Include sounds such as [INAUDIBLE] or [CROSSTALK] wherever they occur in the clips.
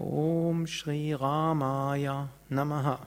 Om Shri Ramaya Namaha.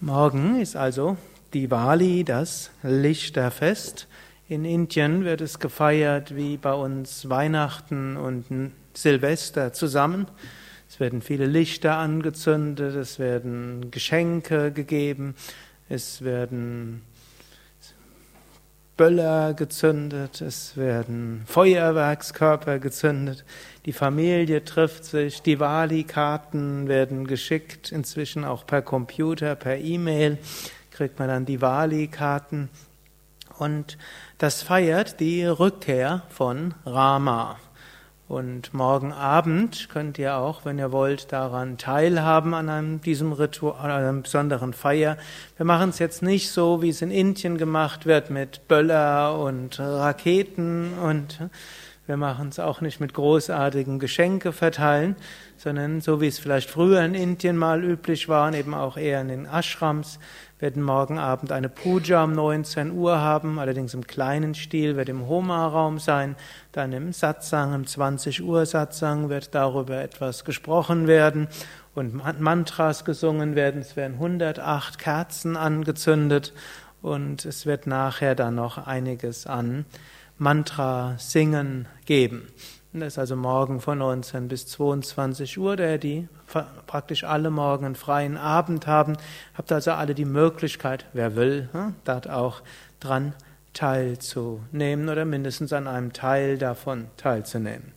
Morgen ist also Diwali, das Lichterfest. In Indien wird es gefeiert wie bei uns Weihnachten und Silvester zusammen. Es werden viele Lichter angezündet, es werden Geschenke gegeben, es werden Böller gezündet, es werden Feuerwerkskörper gezündet, die Familie trifft sich, die Wali-Karten werden geschickt, inzwischen auch per Computer, per E-Mail kriegt man dann die Wali-Karten und das feiert die Rückkehr von Rama. Und morgen Abend könnt ihr auch, wenn ihr wollt, daran teilhaben an einem, diesem Ritual, an einer besonderen Feier. Wir machen es jetzt nicht so, wie es in Indien gemacht wird, mit Böller und Raketen und wir machen es auch nicht mit großartigen Geschenke verteilen, sondern so wie es vielleicht früher in Indien mal üblich war, eben auch eher in den Ashrams, werden morgen Abend eine Puja um 19 Uhr haben, allerdings im kleinen Stil, wird im Homa-Raum sein. Dann im Satsang, im 20 Uhr Satsang wird darüber etwas gesprochen werden und Mantras gesungen werden. Es werden 108 Kerzen angezündet und es wird nachher dann noch einiges an Mantra singen geben. Das ist also morgen von 19 bis 22 Uhr, der die praktisch alle morgen einen freien Abend haben. Habt also alle die Möglichkeit, wer will, hm, dort auch dran teilzunehmen oder mindestens an einem Teil davon teilzunehmen.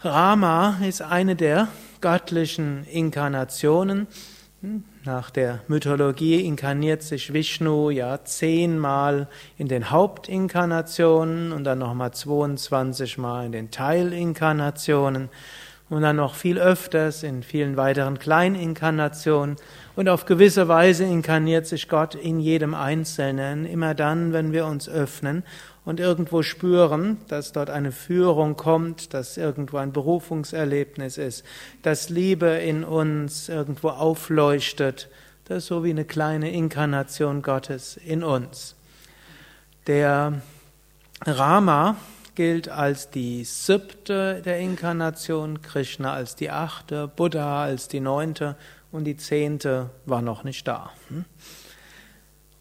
Rama ist eine der göttlichen Inkarnationen. Nach der Mythologie inkarniert sich Vishnu ja zehnmal in den Hauptinkarnationen und dann nochmal 22 Mal in den Teilinkarnationen und dann noch viel öfters in vielen weiteren Kleininkarnationen. Und auf gewisse Weise inkarniert sich Gott in jedem Einzelnen, immer dann, wenn wir uns öffnen und irgendwo spüren, dass dort eine Führung kommt, dass irgendwo ein Berufungserlebnis ist, dass Liebe in uns irgendwo aufleuchtet, das ist so wie eine kleine Inkarnation Gottes in uns. Der Rama gilt als die siebte der Inkarnation, Krishna als die achte, Buddha als die neunte und die zehnte war noch nicht da.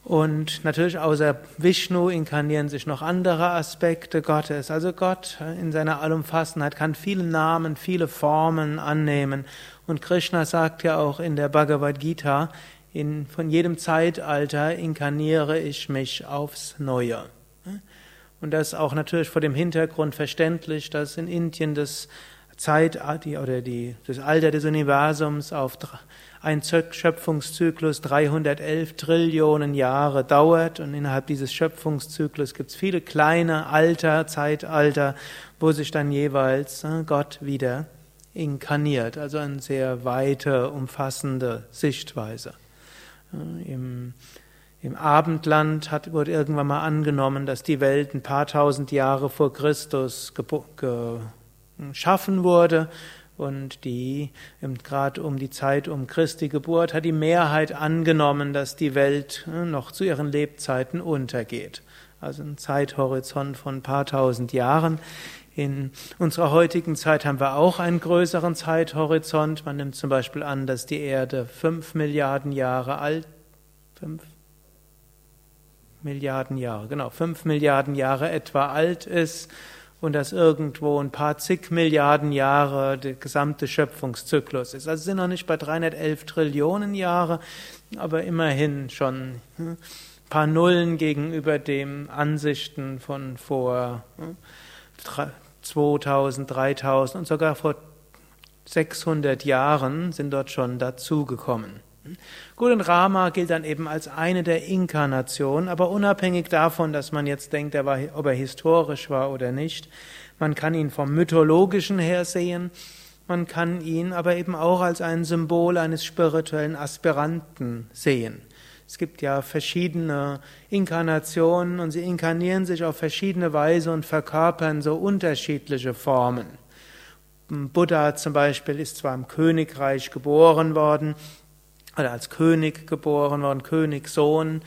Und natürlich außer Vishnu inkarnieren sich noch andere Aspekte Gottes. Also Gott in seiner Allumfassenheit kann viele Namen, viele Formen annehmen. Und Krishna sagt ja auch in der Bhagavad Gita, in, von jedem Zeitalter inkarniere ich mich aufs Neue. Und das ist auch natürlich vor dem Hintergrund verständlich, dass in Indien das Zeit oder die, das Alter des Universums auf ein Schöpfungszyklus 311 Trillionen Jahre dauert und innerhalb dieses Schöpfungszyklus gibt es viele kleine Alter, Zeitalter, wo sich dann jeweils äh, Gott wieder inkarniert. Also eine sehr weite, umfassende Sichtweise. Äh, Im, im Abendland hat, wurde irgendwann mal angenommen, dass die Welt ein paar tausend Jahre vor Christus geschaffen wurde und die, gerade um die Zeit um Christi Geburt, hat die Mehrheit angenommen, dass die Welt äh, noch zu ihren Lebzeiten untergeht. Also ein Zeithorizont von ein paar tausend Jahren. In unserer heutigen Zeit haben wir auch einen größeren Zeithorizont. Man nimmt zum Beispiel an, dass die Erde fünf Milliarden Jahre alt, fünf Milliarden Jahre, genau, fünf Milliarden Jahre etwa alt ist und dass irgendwo ein paar zig Milliarden Jahre der gesamte Schöpfungszyklus ist. Also sind noch nicht bei 311 Trillionen Jahre, aber immerhin schon ein hm, paar Nullen gegenüber den Ansichten von vor 2000, hm, 3000 und sogar vor 600 Jahren sind dort schon dazugekommen. Gut, und Rama gilt dann eben als eine der Inkarnationen, aber unabhängig davon, dass man jetzt denkt, er war, ob er historisch war oder nicht, man kann ihn vom mythologischen her sehen, man kann ihn aber eben auch als ein Symbol eines spirituellen Aspiranten sehen. Es gibt ja verschiedene Inkarnationen und sie inkarnieren sich auf verschiedene Weise und verkörpern so unterschiedliche Formen. Buddha zum Beispiel ist zwar im Königreich geboren worden, oder als König geboren worden, Königssohn.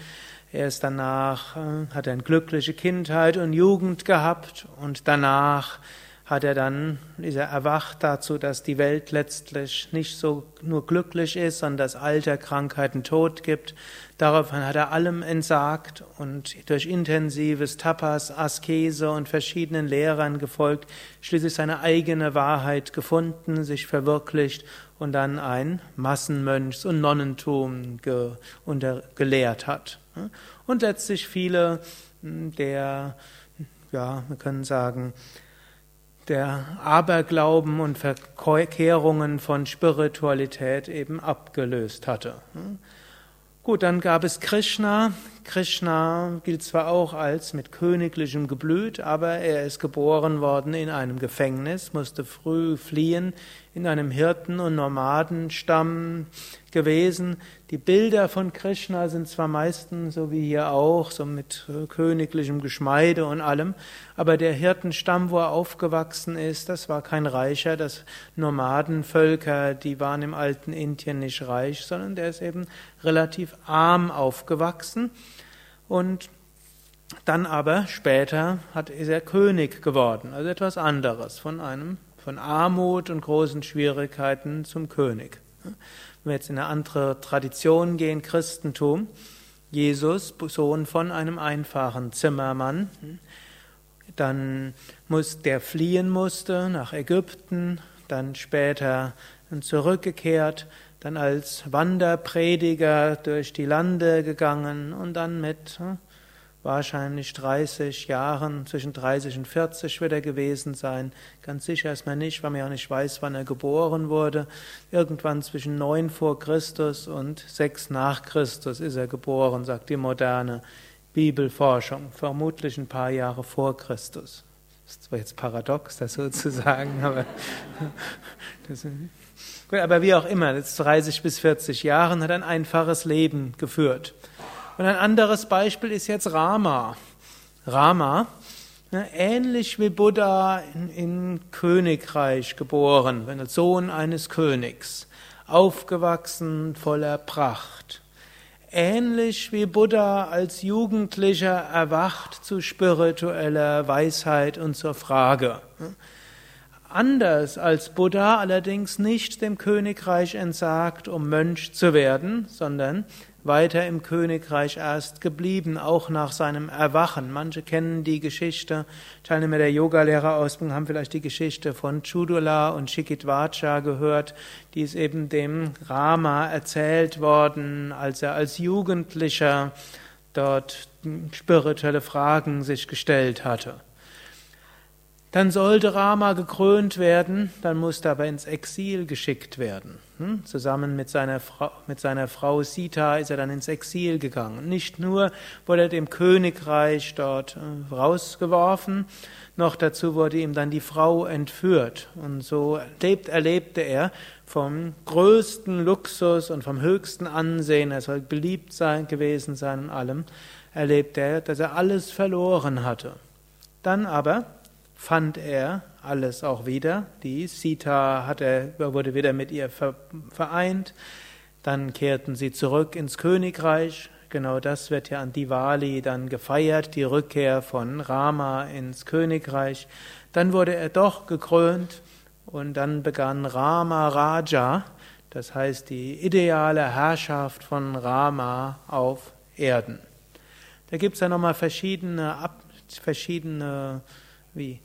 Er ist danach, äh, hat eine glückliche Kindheit und Jugend gehabt und danach hat er dann, ist er erwacht dazu, dass die Welt letztlich nicht so nur glücklich ist, sondern dass Alter, Krankheiten, Tod gibt. Daraufhin hat er allem entsagt und durch intensives Tapas, Askese und verschiedenen Lehrern gefolgt, schließlich seine eigene Wahrheit gefunden, sich verwirklicht und dann ein Massenmönchs- und Nonnentum ge gelehrt hat. Und letztlich viele hm, der, ja, wir können sagen, der Aberglauben und Verkehrungen von Spiritualität eben abgelöst hatte. Gut, dann gab es Krishna. Krishna gilt zwar auch als mit königlichem Geblüt, aber er ist geboren worden in einem Gefängnis, musste früh fliehen, in einem Hirten- und Nomadenstamm gewesen. Die Bilder von Krishna sind zwar meistens, so wie hier auch, so mit königlichem Geschmeide und allem, aber der Hirtenstamm, wo er aufgewachsen ist, das war kein Reicher, das Nomadenvölker, die waren im alten Indien nicht reich, sondern der ist eben relativ arm aufgewachsen und dann aber später hat, ist er König geworden, also etwas anderes, von einem, von Armut und großen Schwierigkeiten zum König. Wenn wir jetzt in eine andere Tradition gehen, Christentum, Jesus, Sohn von einem einfachen Zimmermann, dann muss der fliehen musste nach Ägypten, dann später zurückgekehrt, dann als Wanderprediger durch die Lande gegangen und dann mit hm, wahrscheinlich 30 Jahren, zwischen 30 und 40 wird er gewesen sein. Ganz sicher ist man nicht, weil man ja nicht weiß, wann er geboren wurde. Irgendwann zwischen 9 vor Christus und 6 nach Christus ist er geboren, sagt die moderne Bibelforschung. Vermutlich ein paar Jahre vor Christus. Das ist zwar jetzt paradox, das so zu sagen, aber [LAUGHS] das ist Gut, aber wie auch immer, jetzt 30 bis 40 Jahren hat ein einfaches Leben geführt. Und ein anderes Beispiel ist jetzt Rama. Rama, ne, ähnlich wie Buddha in Königreich geboren, wenn als Sohn eines Königs, aufgewachsen voller Pracht. Ähnlich wie Buddha als Jugendlicher erwacht zu spiritueller Weisheit und zur Frage. Anders als Buddha allerdings nicht dem Königreich entsagt, um Mönch zu werden, sondern weiter im Königreich erst geblieben, auch nach seinem Erwachen. Manche kennen die Geschichte, Teilnehmer der Yogalehrerausbildung haben vielleicht die Geschichte von Chudula und Shikitvacha gehört, die ist eben dem Rama erzählt worden, als er als Jugendlicher dort spirituelle Fragen sich gestellt hatte. Dann sollte Rama gekrönt werden, dann musste er aber ins Exil geschickt werden. Hm? Zusammen mit seiner, Frau, mit seiner Frau Sita ist er dann ins Exil gegangen. Nicht nur wurde er dem Königreich dort äh, rausgeworfen, noch dazu wurde ihm dann die Frau entführt. Und so erlebt, erlebte er vom größten Luxus und vom höchsten Ansehen, er soll beliebt sein, gewesen sein und allem, erlebte er, dass er alles verloren hatte. Dann aber fand er alles auch wieder. Die Sita hat er, wurde wieder mit ihr vereint. Dann kehrten sie zurück ins Königreich. Genau das wird ja an Diwali dann gefeiert, die Rückkehr von Rama ins Königreich. Dann wurde er doch gekrönt und dann begann Rama Raja, das heißt die ideale Herrschaft von Rama auf Erden. Da gibt es ja nochmal verschiedene, verschiedene wie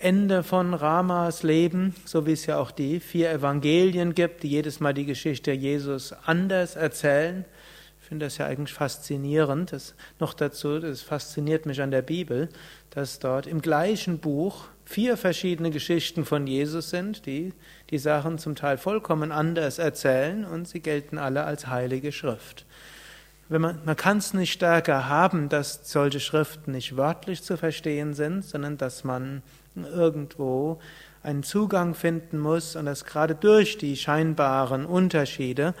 Ende von Ramas Leben, so wie es ja auch die vier Evangelien gibt, die jedes Mal die Geschichte Jesus anders erzählen. Ich finde das ja eigentlich faszinierend. Das noch dazu, das fasziniert mich an der Bibel, dass dort im gleichen Buch vier verschiedene Geschichten von Jesus sind, die die Sachen zum Teil vollkommen anders erzählen und sie gelten alle als heilige Schrift. Wenn man, man kann es nicht stärker haben, dass solche Schriften nicht wörtlich zu verstehen sind, sondern dass man irgendwo einen Zugang finden muss und dass gerade durch die scheinbaren Unterschiede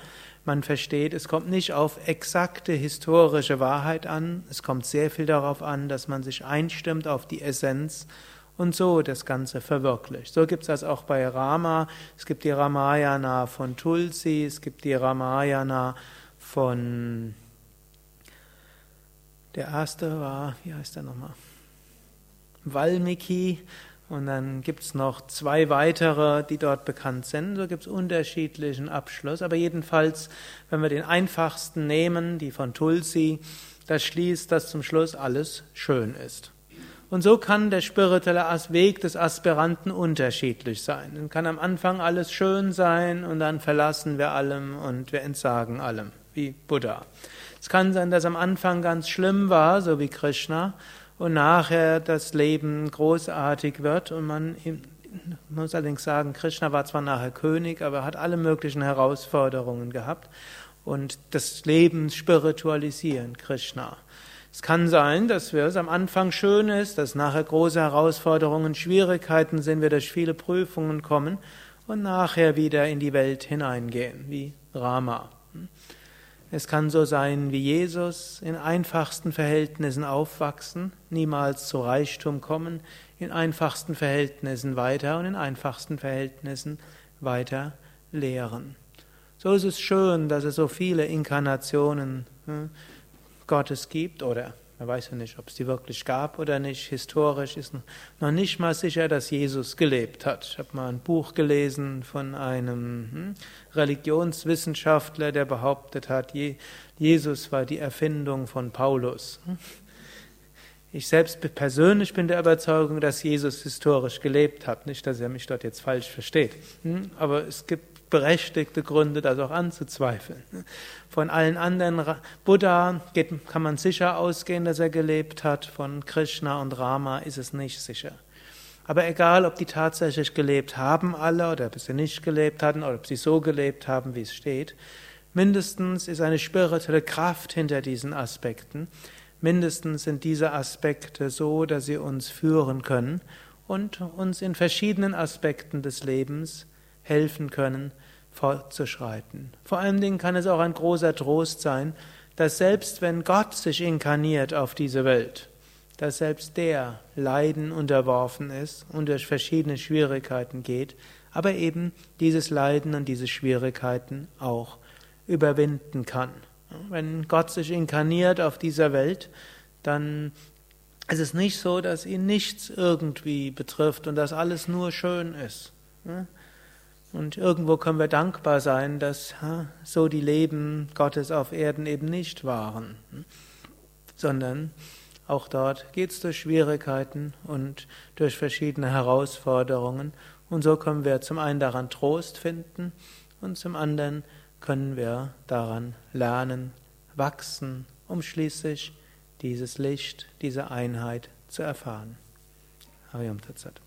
man versteht, es kommt nicht auf exakte historische Wahrheit an, es kommt sehr viel darauf an, dass man sich einstimmt auf die Essenz und so das Ganze verwirklicht. So gibt es das auch bei Rama, es gibt die Ramayana von Tulsi, es gibt die Ramayana von der erste war, wie heißt der nochmal? Valmiki Und dann gibt's noch zwei weitere, die dort bekannt sind. So gibt's unterschiedlichen Abschluss. Aber jedenfalls, wenn wir den einfachsten nehmen, die von Tulsi, das schließt, dass zum Schluss alles schön ist. Und so kann der spirituelle Weg des Aspiranten unterschiedlich sein. Dann kann am Anfang alles schön sein und dann verlassen wir allem und wir entsagen allem, wie Buddha. Es kann sein, dass am Anfang ganz schlimm war, so wie Krishna, und nachher das Leben großartig wird und man muss allerdings sagen, Krishna war zwar nachher König, aber er hat alle möglichen Herausforderungen gehabt und das Leben spiritualisieren, Krishna. Es kann sein, dass es am Anfang schön ist, dass nachher große Herausforderungen, Schwierigkeiten sind, wir durch viele Prüfungen kommen und nachher wieder in die Welt hineingehen, wie Rama. Es kann so sein wie Jesus, in einfachsten Verhältnissen aufwachsen, niemals zu Reichtum kommen, in einfachsten Verhältnissen weiter und in einfachsten Verhältnissen weiter lehren. So ist es schön, dass es so viele Inkarnationen hm, Gottes gibt oder man weiß ja nicht, ob es die wirklich gab oder nicht. Historisch ist noch nicht mal sicher, dass Jesus gelebt hat. Ich habe mal ein Buch gelesen von einem hm, Religionswissenschaftler, der behauptet hat, Jesus war die Erfindung von Paulus. Ich selbst persönlich bin der Überzeugung, dass Jesus historisch gelebt hat. Nicht, dass er mich dort jetzt falsch versteht. Hm, aber es gibt berechtigte Gründe, das auch anzuzweifeln. Von allen anderen, Buddha geht, kann man sicher ausgehen, dass er gelebt hat, von Krishna und Rama ist es nicht sicher. Aber egal, ob die tatsächlich gelebt haben alle oder ob sie nicht gelebt hatten oder ob sie so gelebt haben, wie es steht, mindestens ist eine spirituelle Kraft hinter diesen Aspekten. Mindestens sind diese Aspekte so, dass sie uns führen können und uns in verschiedenen Aspekten des Lebens helfen können, fortzuschreiten. Vor allen Dingen kann es auch ein großer Trost sein, dass selbst wenn Gott sich inkarniert auf diese Welt, dass selbst der Leiden unterworfen ist und durch verschiedene Schwierigkeiten geht, aber eben dieses Leiden und diese Schwierigkeiten auch überwinden kann. Wenn Gott sich inkarniert auf dieser Welt, dann ist es nicht so, dass ihn nichts irgendwie betrifft und dass alles nur schön ist. Und irgendwo können wir dankbar sein, dass so die Leben Gottes auf Erden eben nicht waren, sondern auch dort geht es durch Schwierigkeiten und durch verschiedene Herausforderungen. Und so können wir zum einen daran Trost finden und zum anderen können wir daran lernen, wachsen, um schließlich dieses Licht, diese Einheit zu erfahren. Hariam Tatsat.